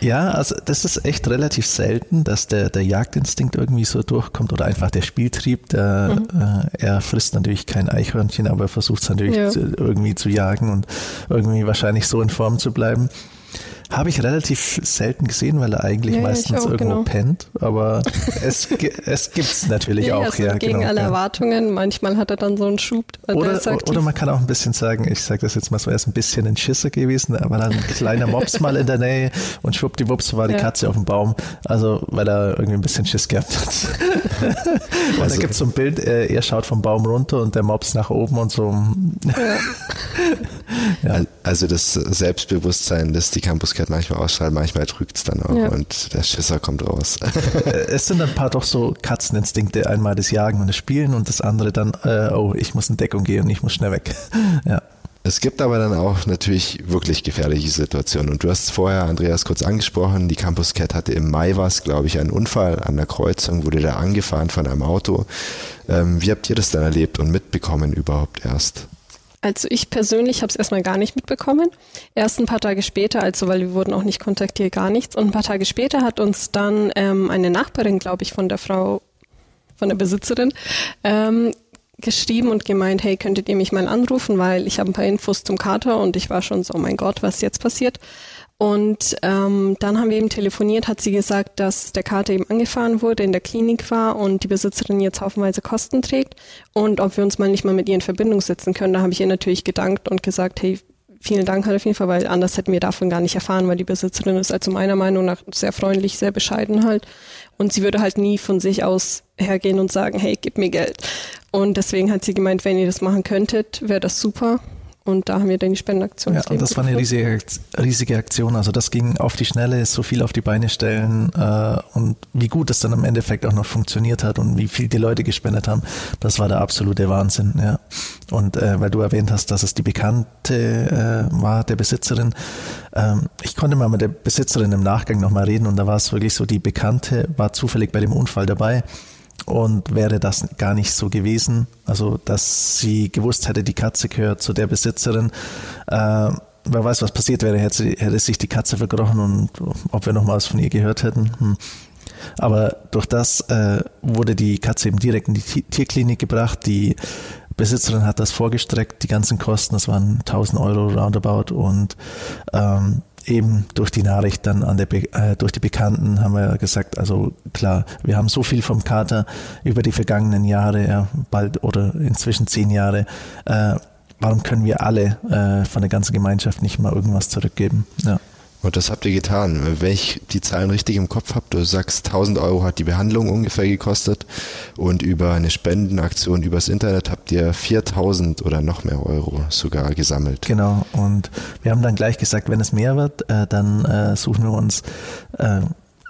Ja, also das ist echt relativ selten, dass der, der Jagdinstinkt irgendwie so durchkommt oder einfach der Spieltrieb. Der, mhm. äh, er frisst natürlich kein Eichhörnchen, aber er versucht es natürlich ja. zu, irgendwie zu jagen und irgendwie wahrscheinlich so in Form zu bleiben. Habe ich relativ selten gesehen, weil er eigentlich ja, meistens auch, irgendwo genau. pennt. Aber es, es gibt es natürlich ja, auch. Also ja,
gegen
genau,
alle Erwartungen. Manchmal hat er dann so einen Schub.
Oder, oder man kann auch ein bisschen sagen, ich sage das jetzt mal so, er ist ein bisschen ein Schisser gewesen. Da war dann ein kleiner Mops mal in der Nähe und schwuppdiwupps war die Katze auf dem Baum. Also, weil er irgendwie ein bisschen Schiss gehabt hat. und also, da gibt es so ein Bild, äh, er schaut vom Baum runter und der Mops nach oben und so.
Also das Selbstbewusstsein, das die Campus Cat manchmal ausstrahlt, manchmal drückt es dann auch ja. und der Schisser kommt raus.
es sind ein paar doch so Katzeninstinkte, einmal das Jagen und das Spielen und das andere dann, äh, oh, ich muss in Deckung gehen und ich muss schnell weg. ja.
Es gibt aber dann auch natürlich wirklich gefährliche Situationen. Und du hast vorher, Andreas, kurz angesprochen, die Campus Cat hatte im Mai was, glaube ich, einen Unfall an der Kreuzung, wurde da angefahren von einem Auto. Ähm, wie habt ihr das dann erlebt und mitbekommen überhaupt erst?
Also ich persönlich habe es erstmal gar nicht mitbekommen. Erst ein paar Tage später, also weil wir wurden auch nicht kontaktiert, gar nichts. Und ein paar Tage später hat uns dann ähm, eine Nachbarin, glaube ich, von der Frau, von der Besitzerin, ähm, geschrieben und gemeint, hey, könntet ihr mich mal anrufen, weil ich habe ein paar Infos zum Kater und ich war schon so, oh mein Gott, was jetzt passiert. Und ähm, dann haben wir eben telefoniert, hat sie gesagt, dass der Kater eben angefahren wurde, in der Klinik war und die Besitzerin jetzt haufenweise Kosten trägt und ob wir uns mal nicht mal mit ihr in Verbindung setzen können. Da habe ich ihr natürlich gedankt und gesagt, hey, vielen Dank halt auf jeden Fall, weil anders hätten wir davon gar nicht erfahren, weil die Besitzerin ist also meiner Meinung nach sehr freundlich, sehr bescheiden halt. Und sie würde halt nie von sich aus hergehen und sagen, hey, gib mir Geld. Und deswegen hat sie gemeint, wenn ihr das machen könntet, wäre das super. Und da haben wir dann die Spendenaktion.
Ja, das war eine riesige, riesige Aktion. Also das ging auf die Schnelle, so viel auf die Beine stellen äh, und wie gut es dann im Endeffekt auch noch funktioniert hat und wie viel die Leute gespendet haben, das war der absolute Wahnsinn. Ja. Und äh, weil du erwähnt hast, dass es die Bekannte äh, war, der Besitzerin. Ähm, ich konnte mal mit der Besitzerin im Nachgang nochmal reden und da war es wirklich so, die Bekannte war zufällig bei dem Unfall dabei und wäre das gar nicht so gewesen, also dass sie gewusst hätte, die Katze gehört zu der Besitzerin, äh, wer weiß, was passiert wäre, hätte, hätte sich die Katze verkrochen und ob wir noch mal was von ihr gehört hätten. Hm. Aber durch das äh, wurde die Katze eben direkt in die Tierklinik gebracht. Die Besitzerin hat das vorgestreckt, die ganzen Kosten, das waren 1000 Euro roundabout und ähm, eben durch die Nachricht dann an der Be äh, durch die Bekannten haben wir gesagt, also klar, wir haben so viel vom Kater über die vergangenen Jahre, ja, bald oder inzwischen zehn Jahre. Äh, warum können wir alle äh, von der ganzen Gemeinschaft nicht mal irgendwas zurückgeben? Ja.
Und das habt ihr getan. Wenn ich die Zahlen richtig im Kopf habe, du sagst, 1000 Euro hat die Behandlung ungefähr gekostet und über eine Spendenaktion übers Internet habt ihr 4000 oder noch mehr Euro sogar gesammelt.
Genau. Und wir haben dann gleich gesagt, wenn es mehr wird, äh, dann äh, suchen wir uns äh,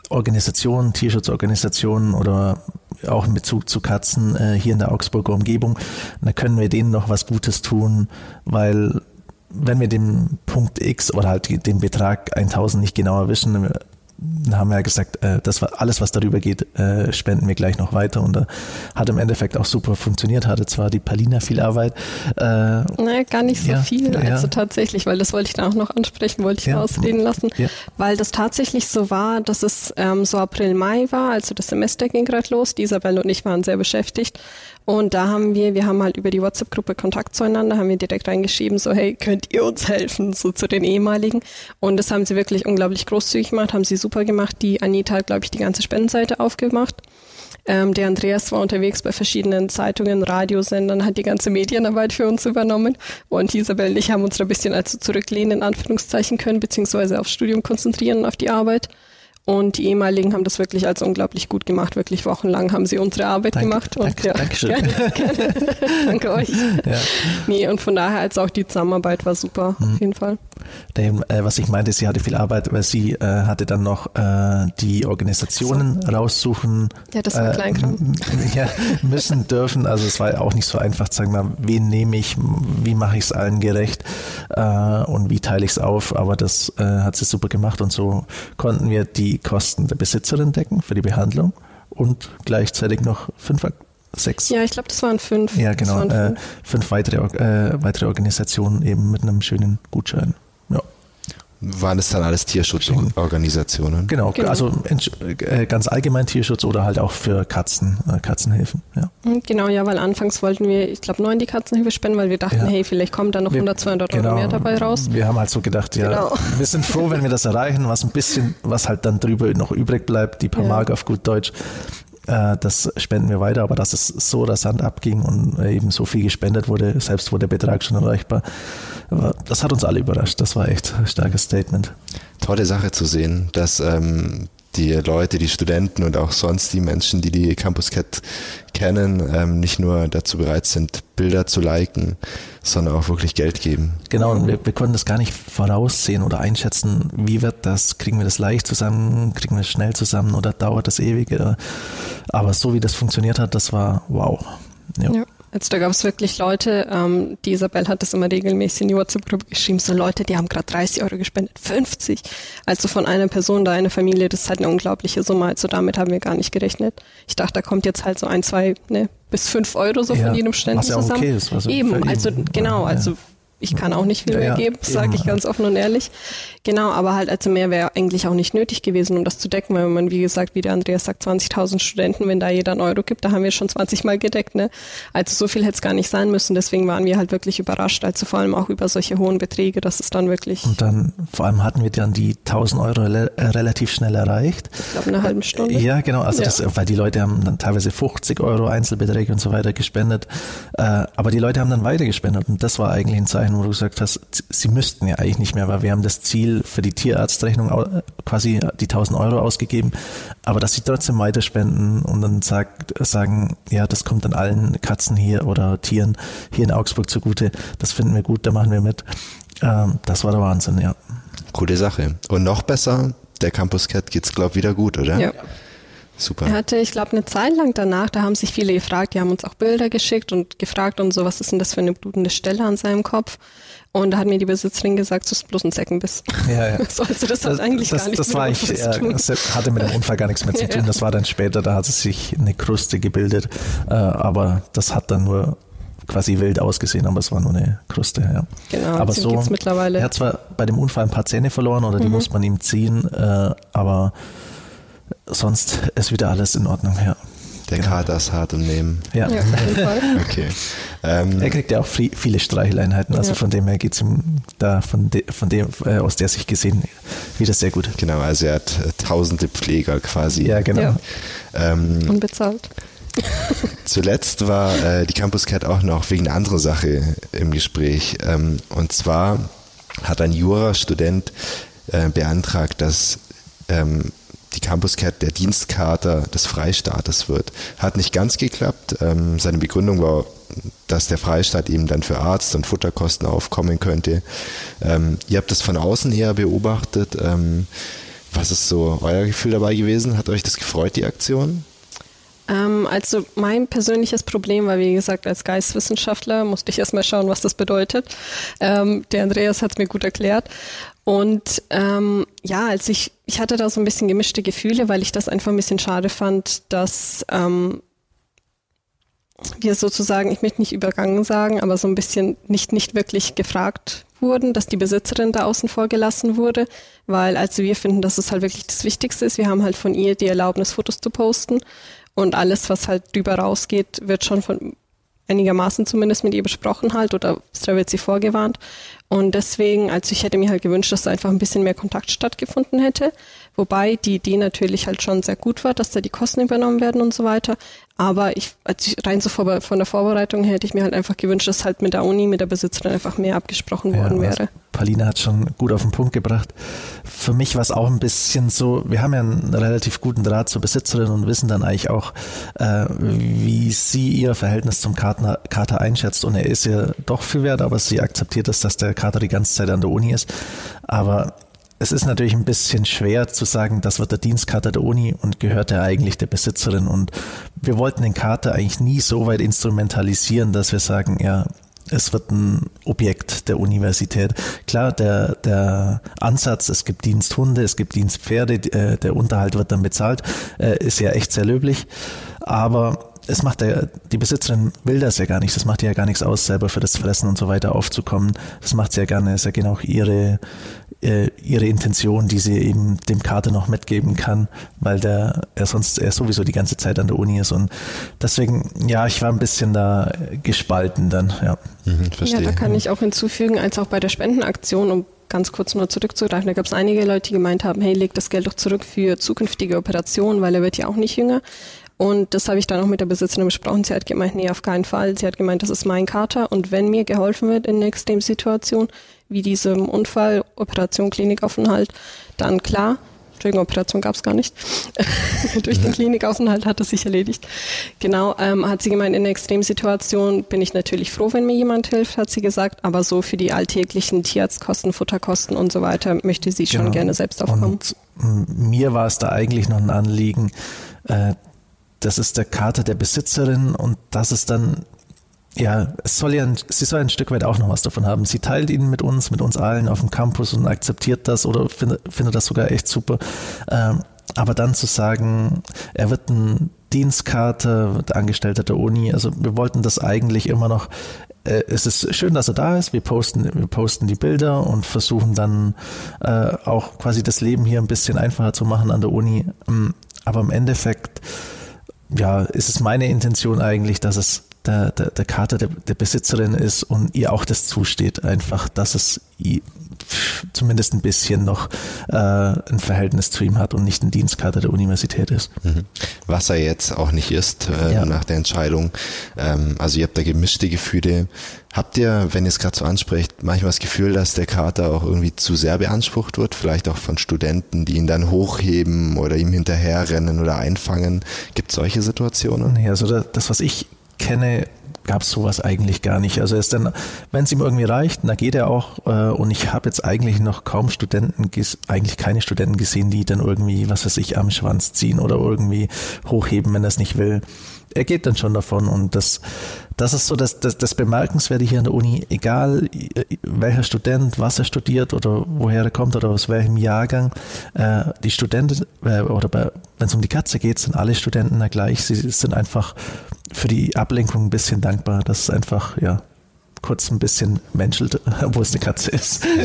Organisationen, Tierschutzorganisationen oder auch in Bezug zu Katzen äh, hier in der Augsburger Umgebung. Da können wir denen noch was Gutes tun, weil wenn wir den Punkt X oder halt den Betrag 1000 nicht genau erwischen, haben wir ja gesagt, äh, das war alles, was darüber geht, äh, spenden wir gleich noch weiter. Und da hat im Endeffekt auch super funktioniert. Hatte zwar die Palina viel Arbeit.
Äh, naja, gar nicht so
ja,
viel.
ja.
Also tatsächlich, weil das wollte ich dann auch noch ansprechen, wollte ich
Ja.
ausreden lassen. Weil das tatsächlich so war, dass es ähm, so April, Mai war, also das Semester ging gerade los. Die Isabelle und ich waren sehr beschäftigt. Und da haben wir, wir haben halt über die WhatsApp-Gruppe Kontakt zueinander, haben wir direkt reingeschrieben, so hey, könnt ihr uns helfen, so zu den ehemaligen. Und das haben sie wirklich unglaublich großzügig gemacht, haben sie super gemacht. Die Anita hat, glaube ich, die ganze Spendenseite aufgemacht. Ähm, der Andreas war unterwegs bei verschiedenen Zeitungen, Radiosendern, hat die ganze Medienarbeit für uns übernommen. Und Isabel und ich haben uns da ein bisschen also zurücklehnen, in Anführungszeichen können, beziehungsweise aufs Studium konzentrieren, auf die Arbeit. Und die ehemaligen haben das wirklich als unglaublich gut gemacht. Wirklich wochenlang haben sie unsere Arbeit
Danke,
gemacht. Und
danke, Dankeschön.
Gerne, gerne. danke euch.
Ja.
Nee, und von daher als auch die Zusammenarbeit war super,
Mhm.
auf jeden Fall.
Dem, äh, was ich meinte, sie hatte viel Arbeit, weil sie äh, hatte dann noch äh, die Organisationen raussuchen.
Ja, das war
äh,
Kleinkram.
Ja, müssen dürfen. Also es war auch nicht so einfach, sagen wir, wen nehme ich, wie mache ich es allen gerecht äh, und wie teile ich es auf. Aber das äh, hat sie super gemacht und so konnten wir die Kosten der Besitzerin decken für die Behandlung und gleichzeitig noch fünf, sechs.
Ja, ich glaube, das waren fünf.
Ja, genau. Äh,
fünf.
fünf weitere, äh, weitere Organisationen eben mit einem schönen Gutschein. Ja.
Waren es dann alles Tierschutzorganisationen?
Genau,
Genau.
also äh, ganz allgemein Tierschutz oder halt auch für Katzen, äh, Katzenhilfen. Ja.
Mhm, Genau, ja, weil anfangs wollten wir, ich glaube, neun die Katzenhilfe spenden, weil wir dachten,
Ja.
hey, vielleicht kommt da noch 100, 200 Euro mehr dabei raus.
Wir haben halt so gedacht, ja,
Genau.
wir sind froh, wenn wir das erreichen, was ein bisschen, was halt dann drüber noch übrig bleibt, die paar
Ja.
Mark auf gut Deutsch, äh, das spenden wir weiter, aber dass es so rasant abging und eben so viel gespendet wurde, selbst wo der Betrag schon erreichbar das hat uns alle überrascht. Das war echt ein starkes Statement.
Tolle Sache zu sehen, dass ähm, die Leute, die Studenten und auch sonst die Menschen, die die Campus Cat kennen, ähm, nicht nur dazu bereit sind, Bilder zu liken, sondern auch wirklich Geld geben.
Genau, und wir, wir konnten das gar nicht voraussehen oder einschätzen, wie wird das, kriegen wir das leicht zusammen, kriegen wir es schnell zusammen oder dauert das ewig. Oder, aber so wie das funktioniert hat, das war wow. Ja.
Ja. Also da gab es wirklich Leute, ähm, die Isabel hat das immer regelmäßig in die WhatsApp-Gruppe geschrieben, so Leute, die haben gerade 30 Euro gespendet, 50. Also von einer Person da eine Familie, das ist halt eine unglaubliche Summe. Also damit haben wir gar nicht gerechnet. Ich dachte, da kommt jetzt halt so ein, zwei, ne, bis fünf Euro so
Ja,
von jedem Ständen
was ja
zusammen.
okay ist, also für
eben, also genau,
Ja.
also ich kann auch nicht viel
Ja,
mehr geben, sage ich ganz offen und ehrlich. Genau, aber halt also mehr wäre eigentlich auch nicht nötig gewesen, um das zu decken, weil wenn man, wie gesagt, wie der Andreas sagt, 20.000 Studenten, wenn da jeder einen Euro gibt, da haben wir schon 20 Mal gedeckt. Ne? Also so viel hätte es gar nicht sein müssen, deswegen waren wir halt wirklich überrascht, also vor allem auch über solche hohen Beträge, dass es dann wirklich,
Und dann, vor allem hatten wir dann die 1000 Euro re äh, relativ schnell erreicht.
ich glaube, eine halbe Stunde.
Ja, genau. Also
Ja.
Das, weil die Leute haben dann teilweise 50 Euro Einzelbeträge und so weiter gespendet. Äh, aber die Leute haben dann weiter gespendet. Und das war eigentlich ein Zeichen, wo du gesagt hast, sie müssten ja eigentlich nicht mehr, weil wir haben das Ziel für die Tierarztrechnung quasi die 1000 Euro ausgegeben. Aber dass sie trotzdem weiter spenden und dann sagt, sagen, ja, das kommt dann allen Katzen hier oder Tieren hier in Augsburg zugute. Das finden wir gut, da machen wir mit. Ähm, das war der Wahnsinn, ja.
Coole Sache. Und noch besser, der Campus Cat geht's, glaub wieder gut, oder?
Ja.
Super.
Er hatte, ich glaube, eine Zeit lang danach, da haben sich viele gefragt, die haben uns auch Bilder geschickt und gefragt und so, was ist denn das für eine blutende Stelle an seinem Kopf? Und da hat mir die Besitzerin gesagt, das ist bloß ein Zeckenbiss.
Ja, ja.
So, also das, hat eigentlich
das,
gar nichts
das war ich,
zu tun.
das hatte mit dem Unfall gar nichts mehr zu
Ja.
tun. Das war dann später, da hat sich eine Kruste gebildet. Äh, aber das hat dann nur quasi wild ausgesehen, aber es war nur eine Kruste. Ja.
Genau,
aber so,
geht's mittlerweile.
er hat zwar bei dem Unfall ein paar Zähne verloren oder die
Mhm.
muss man ihm ziehen, äh, aber sonst ist wieder alles in Ordnung. Ja.
Der
Genau.
Kater ist hart im Nehmen.
Ja.
Ja, auf jeden Fall.
Okay. Ähm,
Er kriegt ja auch viele Streicheleinheiten, also
Ja.
von dem her geht es ihm da von, de, von dem äh, aus der Sicht gesehen wieder sehr gut.
genau, also er hat äh, tausende Pfleger quasi.
Ja, genau.
Ja.
Ähm,
Unbezahlt.
Zuletzt war äh, die Campus Cat auch noch wegen einer anderen Sache im Gespräch. Ähm, und zwar hat ein Jurastudent äh, beantragt, dass ähm, die Campus Cat der Dienstkater des Freistaates wird. Hat nicht ganz geklappt. Ähm, seine Begründung war, dass der Freistaat eben dann für Arzt- und Futterkosten aufkommen könnte. Ähm, ihr habt das von außen eher beobachtet. Ähm, was ist so euer Gefühl dabei gewesen? Hat euch das gefreut, die Aktion?
Ähm, also mein persönliches Problem war, wie gesagt, als Geistwissenschaftler musste ich erstmal schauen, was das bedeutet. Ähm, der Andreas hat es mir gut erklärt. Und ähm, ja, als ich, ich hatte da so ein bisschen gemischte Gefühle, weil ich das einfach ein bisschen schade fand, dass ähm, wir sozusagen, ich möchte nicht übergangen sagen, aber so ein bisschen nicht, nicht wirklich gefragt wurden, dass die Besitzerin da außen vor gelassen wurde, weil also wir finden, dass es halt wirklich das Wichtigste ist. Wir haben halt von ihr die Erlaubnis, Fotos zu posten und alles, was halt drüber rausgeht, wird schon von einigermaßen zumindest mit ihr besprochen halt oder da wird sie vorgewarnt. Und deswegen, also ich hätte mir halt gewünscht, dass da einfach ein bisschen mehr Kontakt stattgefunden hätte. Wobei die Idee natürlich halt schon sehr gut war, dass da die Kosten übernommen werden und so weiter. Aber ich, also rein so vor, von der Vorbereitung her hätte ich mir halt einfach gewünscht, dass halt mit der Uni, mit der Besitzerin einfach mehr abgesprochen ja, worden wäre.
Paulina hat schon gut auf den Punkt gebracht. Für mich war es auch ein bisschen so, wir haben ja einen relativ guten Draht zur Besitzerin und wissen dann eigentlich auch, äh, wie sie ihr Verhältnis zum Kater, Kater einschätzt. Und er ist ja doch viel wert, aber sie akzeptiert es, dass der Kater die ganze Zeit an der Uni ist. Aber es ist natürlich ein bisschen schwer zu sagen, das wird der Dienstkater der Uni und gehört ja eigentlich der Besitzerin. Und wir wollten den Kater eigentlich nie so weit instrumentalisieren, dass wir sagen, ja, es wird ein Objekt der Universität. Klar, der, der Ansatz, es gibt Diensthunde, es gibt Dienstpferde, äh, der Unterhalt wird dann bezahlt, äh, ist ja echt sehr löblich. Aber es macht der, die Besitzerin will das ja gar nicht. Das macht ihr ja gar nichts aus, selber für das Fressen und so weiter aufzukommen. Das macht sie ja gerne. Das ist ja genau ihre, äh, ihre Intention, die sie eben dem Kater noch mitgeben kann, weil der, er sonst, er sowieso die ganze Zeit an der Uni ist. Und deswegen, ja, ich war ein bisschen da gespalten dann, ja.
Mhm, verstehe. Ja, da kann ich auch hinzufügen, als auch bei der Spendenaktion, um ganz kurz nur zurückzugreifen, da gab es einige Leute, die gemeint haben, hey, leg das Geld doch zurück für zukünftige Operationen, weil er wird ja auch nicht jünger. Und das habe ich dann auch mit der Besitzerin besprochen. Sie hat gemeint, nee, auf keinen Fall. Sie hat gemeint, das ist mein Kater. Und wenn mir geholfen wird in einer Extremsituation, wie diesem Unfall, Operation, Klinikaufenthalt, dann klar, Entschuldigung, Operation gab es gar nicht. Durch den Klinikaufenthalt hat es sich erledigt. Genau, ähm, hat sie gemeint, in einer Extremsituation bin ich natürlich froh, wenn mir jemand hilft, hat sie gesagt. Aber so für die alltäglichen Tierarztkosten, Futterkosten und so weiter möchte sie schon genau. gerne selbst aufkommen.
Und mir war es da eigentlich noch ein Anliegen, äh, das ist der Kater der Besitzerin und das ist dann, ja, es soll ja, sie soll ein Stück weit auch noch was davon haben. Sie teilt ihn mit uns, mit uns allen auf dem Campus und akzeptiert das oder findet, findet das sogar echt super. Ähm, aber dann zu sagen, er wird ein Dienstkater, der Angestellte der Uni, also wir wollten das eigentlich immer noch äh, es ist schön, dass er da ist. Wir posten, wir posten die Bilder und versuchen dann äh, auch quasi das Leben hier ein bisschen einfacher zu machen an der Uni. Ähm, aber im Endeffekt ja, ist es meine Intention eigentlich, dass es der, der, der Kater der, der Besitzerin ist und ihr auch das zusteht, einfach, dass es zumindest ein bisschen noch äh, ein Verhältnis zu ihm hat und nicht ein Dienstkater der Universität ist. Mhm.
Was er jetzt auch nicht ist äh, ja. nach der Entscheidung. Ähm, also ihr habt da gemischte Gefühle. Habt ihr, wenn ihr es gerade so ansprecht, manchmal das Gefühl, dass der Kater auch irgendwie zu sehr beansprucht wird, vielleicht auch von Studenten, die ihn dann hochheben oder ihm hinterherrennen oder einfangen? Gibt es solche Situationen?
Nee, also das, was ich kenne, gab es sowas eigentlich gar nicht. Also ist dann, wenn es ihm irgendwie reicht, dann geht er auch. Äh, und ich habe jetzt eigentlich noch kaum Studenten, eigentlich keine Studenten gesehen, die dann irgendwie, was weiß ich, am Schwanz ziehen oder irgendwie hochheben, wenn er es nicht will. Er geht dann schon davon und das, das ist so das, das, das Bemerkenswerte hier an der Uni, egal welcher Student, was er studiert oder woher er kommt oder aus welchem Jahrgang, äh, die Studenten, äh, oder wenn es um die Katze geht, sind alle Studenten da gleich. Sie sind einfach für die Ablenkung ein bisschen dankbar, dass es einfach, ja, kurz ein bisschen menschelt, wo es eine Katze ist.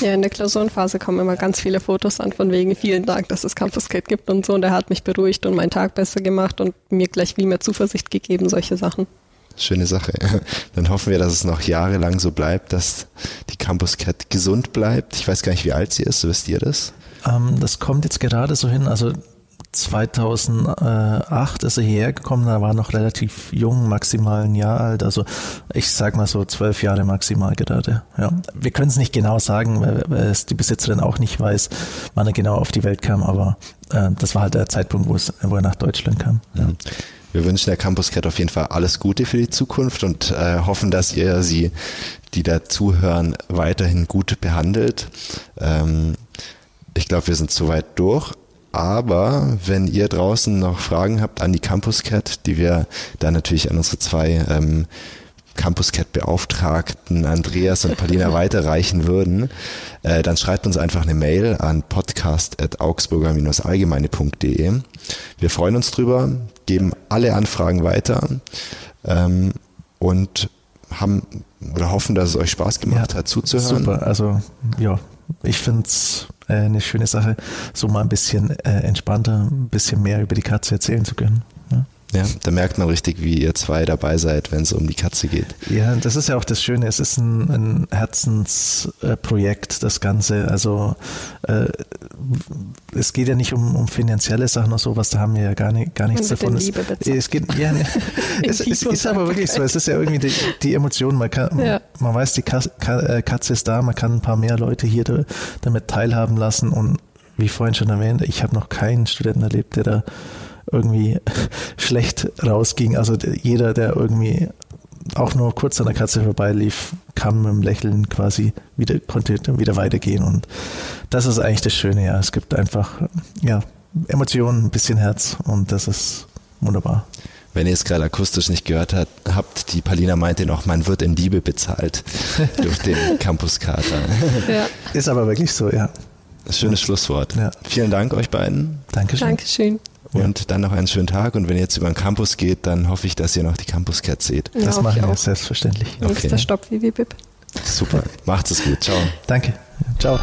Ja, in der Klausurenphase kommen immer ganz viele Fotos an, von wegen vielen Dank, dass es Campus Kate gibt und so. Und er hat mich beruhigt und meinen Tag besser gemacht und mir gleich viel mehr Zuversicht gegeben, solche Sachen.
Schöne Sache. Dann hoffen wir, dass es noch jahrelang so bleibt, dass die Campus Cat gesund bleibt. Ich weiß gar nicht, wie alt sie ist, wisst ihr das?
Ähm, das kommt jetzt gerade so hin. Also 2008 ist er hierher gekommen, da war noch relativ jung, maximal ein Jahr alt, also ich sag mal so zwölf Jahre maximal gerade. Ja. Wir können es nicht genau sagen, weil, weil es die Besitzerin auch nicht weiß, wann er genau auf die Welt kam, aber äh, das war halt der Zeitpunkt, wo, er nach Deutschland kam. Ja.
Wir wünschen der Campus Cat auf jeden Fall alles Gute für die Zukunft und äh, hoffen, dass ihr sie, die da zuhören, weiterhin gut behandelt. Ähm, ich glaube, wir sind soweit durch. Aber wenn ihr draußen noch Fragen habt an die Campus Cat, die wir dann natürlich an unsere zwei ähm, Campus Cat Beauftragten Andreas und Paulina weiterreichen würden, äh, dann schreibt uns einfach eine Mail an podcast.augsburger-allgemeine.de. Wir freuen uns drüber, geben alle Anfragen weiter ähm, und haben oder hoffen, dass es euch Spaß gemacht ja, hat zuzuhören.
Super, also ja, ich finde es eine schöne Sache, so mal ein bisschen äh, entspannter, ein bisschen mehr über die Katze erzählen zu können. Ja.
Da merkt man richtig, wie ihr zwei dabei seid, wenn es um die Katze geht.
Ja, das ist ja auch das Schöne. Es ist ein, ein Herzensprojekt, das Ganze. Also äh, es geht ja nicht um, um finanzielle Sachen oder sowas, da haben wir ja gar, nicht, gar nichts davon. Es, es geht, ja, ne, es, es ist aber wirklich so. Es ist ja irgendwie die, die Emotion. Man, kann, ja. man weiß, die äh, Katze ist da, man kann ein paar mehr Leute hier damit teilhaben lassen und wie vorhin schon erwähnt, ich habe noch keinen Studenten erlebt, der da irgendwie schlecht rausging. Also jeder, der irgendwie auch nur kurz an der Katze vorbeilief, kam mit dem Lächeln quasi wieder, konnte wieder weitergehen. Und das ist eigentlich das Schöne, ja. Es gibt einfach, ja, Emotionen, ein bisschen Herz und das ist wunderbar.
Wenn ihr es gerade akustisch nicht gehört hat, habt, die Palina meinte noch, man wird in Liebe bezahlt durch den Campuskater.
Ja. Ist aber wirklich so, ja.
Schönes Schlusswort. Ja. Vielen Dank euch beiden.
Dankeschön.
Dankeschön.
Und ja. dann noch einen schönen Tag. Und wenn ihr jetzt über den Campus geht, dann hoffe ich, dass ihr noch die Campus Cat seht.
Ja, das machen wir selbstverständlich.
Okay. Nächster Stopp, wie wie Bib.
Super. Macht's es gut. Ciao.
Danke. Ciao.